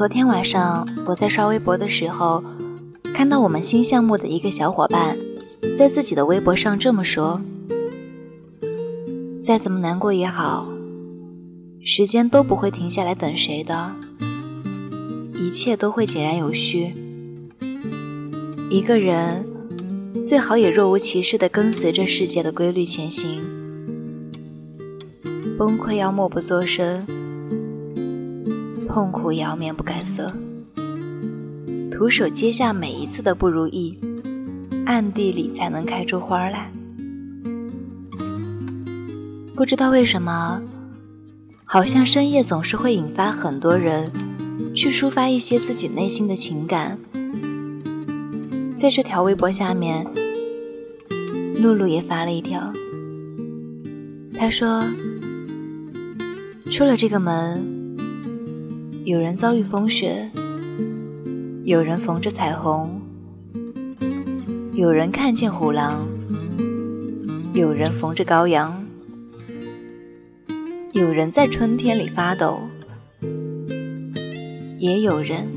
昨天晚上我在刷微博的时候，看到我们新项目的一个小伙伴，在自己的微博上这么说：“再怎么难过也好，时间都不会停下来等谁的，一切都会井然有序。一个人最好也若无其事地跟随着世界的规律前行，崩溃要默不作声。”痛苦也要面不改色，徒手接下每一次的不如意，暗地里才能开出花来。不知道为什么，好像深夜总是会引发很多人去抒发一些自己内心的情感。在这条微博下面，露露也发了一条，她说：“出了这个门。”有人遭遇风雪，有人逢着彩虹，有人看见虎狼，有人逢着羔羊，有人在春天里发抖，也有人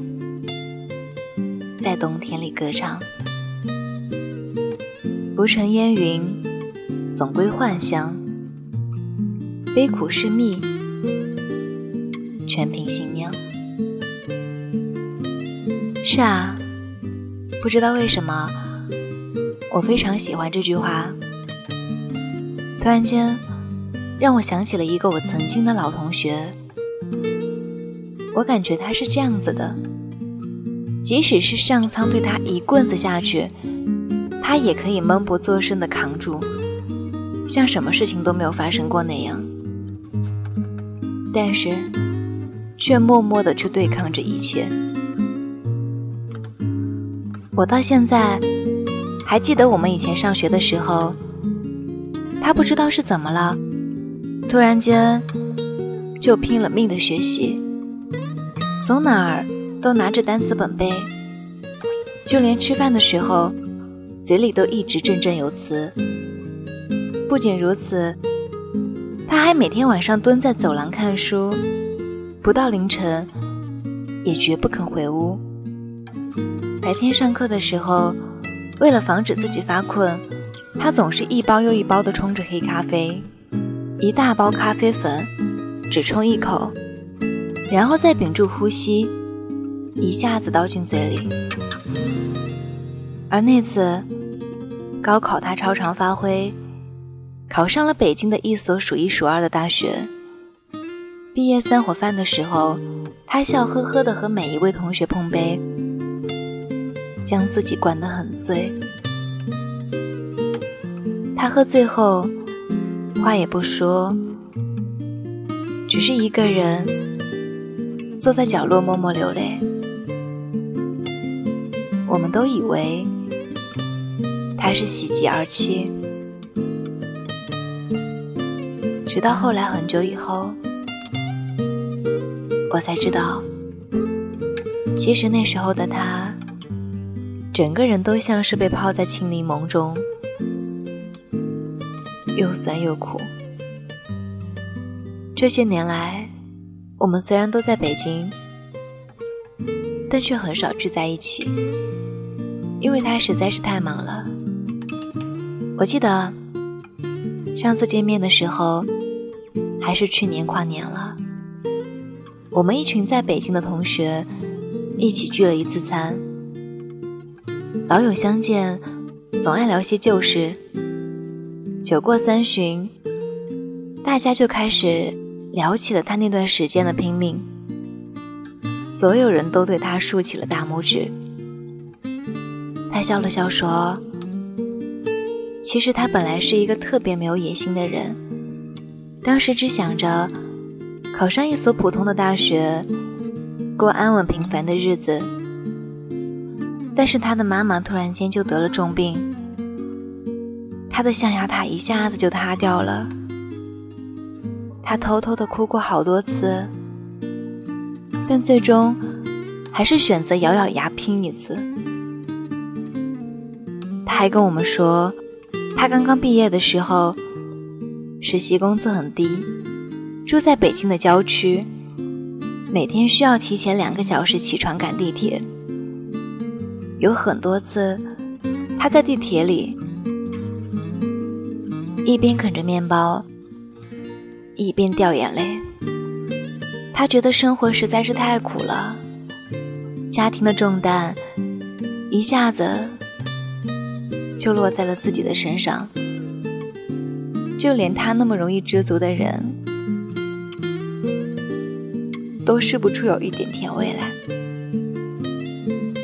在冬天里歌唱。浮尘烟云，总归幻想；悲苦是蜜。全凭信念。是啊，不知道为什么，我非常喜欢这句话。突然间，让我想起了一个我曾经的老同学。我感觉他是这样子的：即使是上苍对他一棍子下去，他也可以闷不作声的扛住，像什么事情都没有发生过那样。但是。却默默的去对抗着一切。我到现在还记得我们以前上学的时候，他不知道是怎么了，突然间就拼了命的学习，走哪儿都拿着单词本背，就连吃饭的时候嘴里都一直振振有词。不仅如此，他还每天晚上蹲在走廊看书。不到凌晨，也绝不肯回屋。白天上课的时候，为了防止自己发困，他总是一包又一包地冲着黑咖啡，一大包咖啡粉，只冲一口，然后再屏住呼吸，一下子倒进嘴里。而那次高考，他超常发挥，考上了北京的一所数一数二的大学。毕业散伙饭的时候，他笑呵呵的和每一位同学碰杯，将自己灌得很醉。他喝醉后，话也不说，只是一个人坐在角落默默流泪。我们都以为他是喜极而泣，直到后来很久以后。我才知道，其实那时候的他，整个人都像是被泡在青柠檬中，又酸又苦。这些年来，我们虽然都在北京，但却很少聚在一起，因为他实在是太忙了。我记得上次见面的时候，还是去年跨年了。我们一群在北京的同学一起聚了一次餐，老友相见，总爱聊些旧事。酒过三巡，大家就开始聊起了他那段时间的拼命。所有人都对他竖起了大拇指。他笑了笑说：“其实他本来是一个特别没有野心的人，当时只想着。”考上一所普通的大学，过安稳平凡的日子。但是他的妈妈突然间就得了重病，他的象牙塔一下子就塌掉了。他偷偷的哭过好多次，但最终还是选择咬咬牙拼一次。他还跟我们说，他刚刚毕业的时候，实习工资很低。住在北京的郊区，每天需要提前两个小时起床赶地铁。有很多次，他在地铁里一边啃着面包，一边掉眼泪。他觉得生活实在是太苦了，家庭的重担一下子就落在了自己的身上。就连他那么容易知足的人。都试不出有一点甜味来，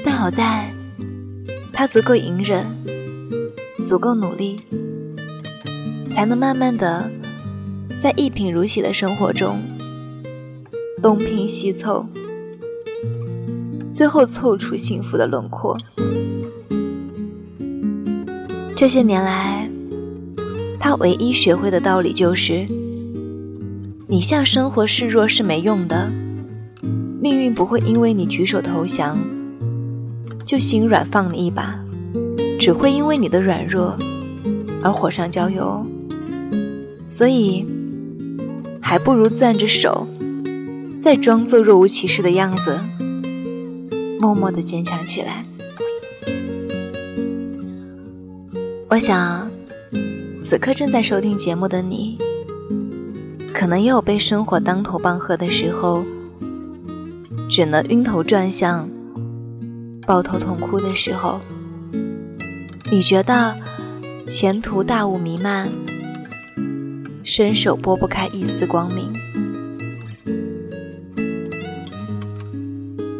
但好在，他足够隐忍，足够努力，才能慢慢的，在一贫如洗的生活中，东拼西凑，最后凑出幸福的轮廓。这些年来，他唯一学会的道理就是：你向生活示弱是没用的。命运不会因为你举手投降就心软放你一把，只会因为你的软弱而火上浇油。所以，还不如攥着手，再装作若无其事的样子，默默的坚强起来。我想，此刻正在收听节目的你，可能也有被生活当头棒喝的时候。只能晕头转向、抱头痛哭的时候，你觉得前途大雾弥漫，伸手拨不开一丝光明，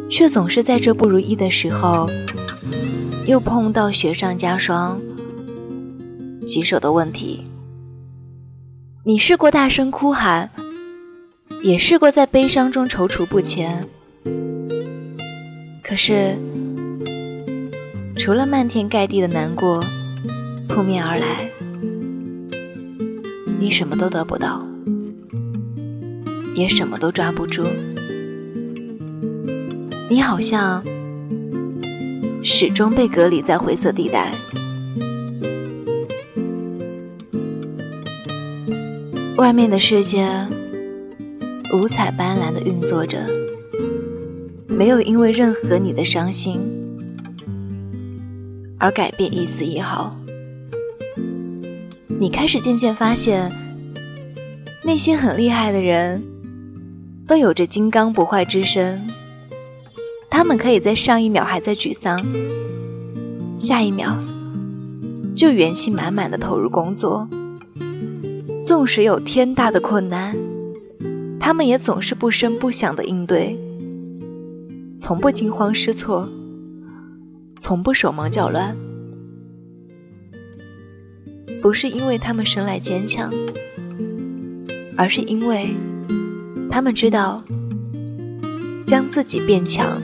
却总是在这不如意的时候，又碰到雪上加霜、棘手的问题。你试过大声哭喊，也试过在悲伤中踌躇不前。可是，除了漫天盖地的难过扑面而来，你什么都得不到，也什么都抓不住。你好像始终被隔离在灰色地带，外面的世界五彩斑斓的运作着。没有因为任何你的伤心而改变一丝一毫。你开始渐渐发现，那些很厉害的人都有着金刚不坏之身。他们可以在上一秒还在沮丧，下一秒就元气满满的投入工作。纵使有天大的困难，他们也总是不声不响的应对。从不惊慌失措，从不手忙脚乱，不是因为他们生来坚强，而是因为他们知道，将自己变强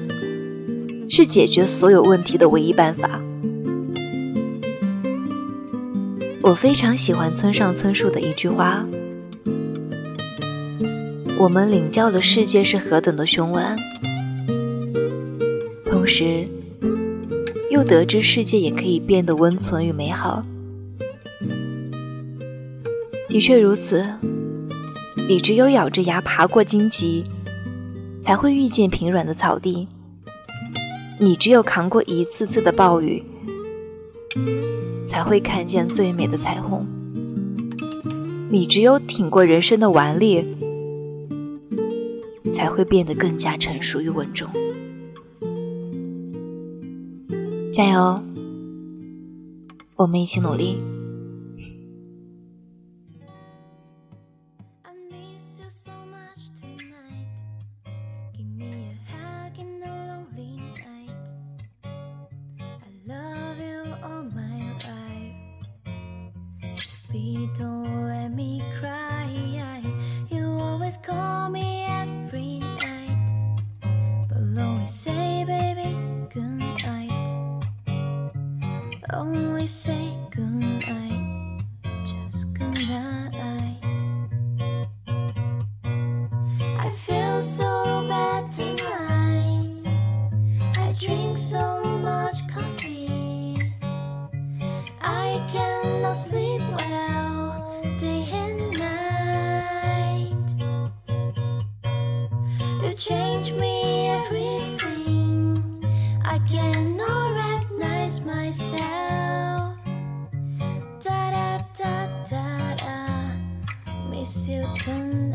是解决所有问题的唯一办法。我非常喜欢村上春树的一句话：“我们领教的世界是何等的凶顽。”时，又得知世界也可以变得温存与美好。的确如此，你只有咬着牙爬过荆棘，才会遇见平软的草地；你只有扛过一次次的暴雨，才会看见最美的彩虹；你只有挺过人生的顽劣，才会变得更加成熟与稳重。加油，我们一起努力。I say goodnight, just goodnight. I feel so bad tonight. I drink so much coffee. I cannot sleep well day and night. You change me everything. I cannot recognize myself da da da. Miss you tonight.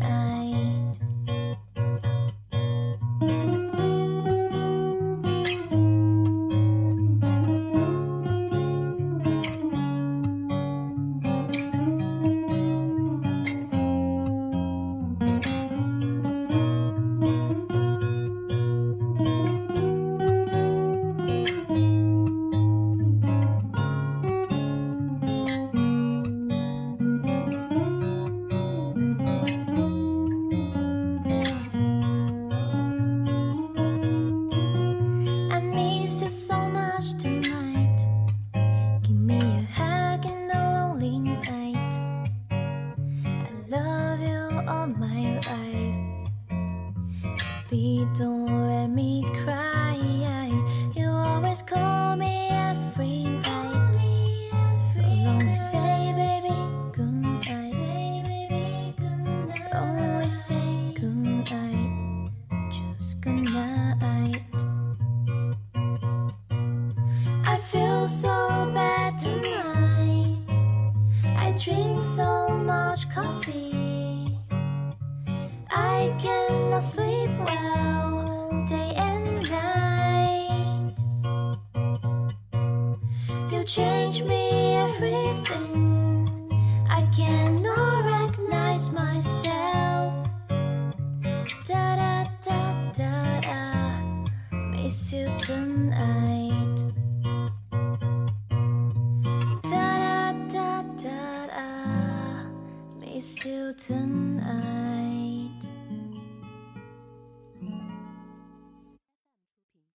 so bad tonight. I drink so much coffee. I cannot sleep well day and night. You change me.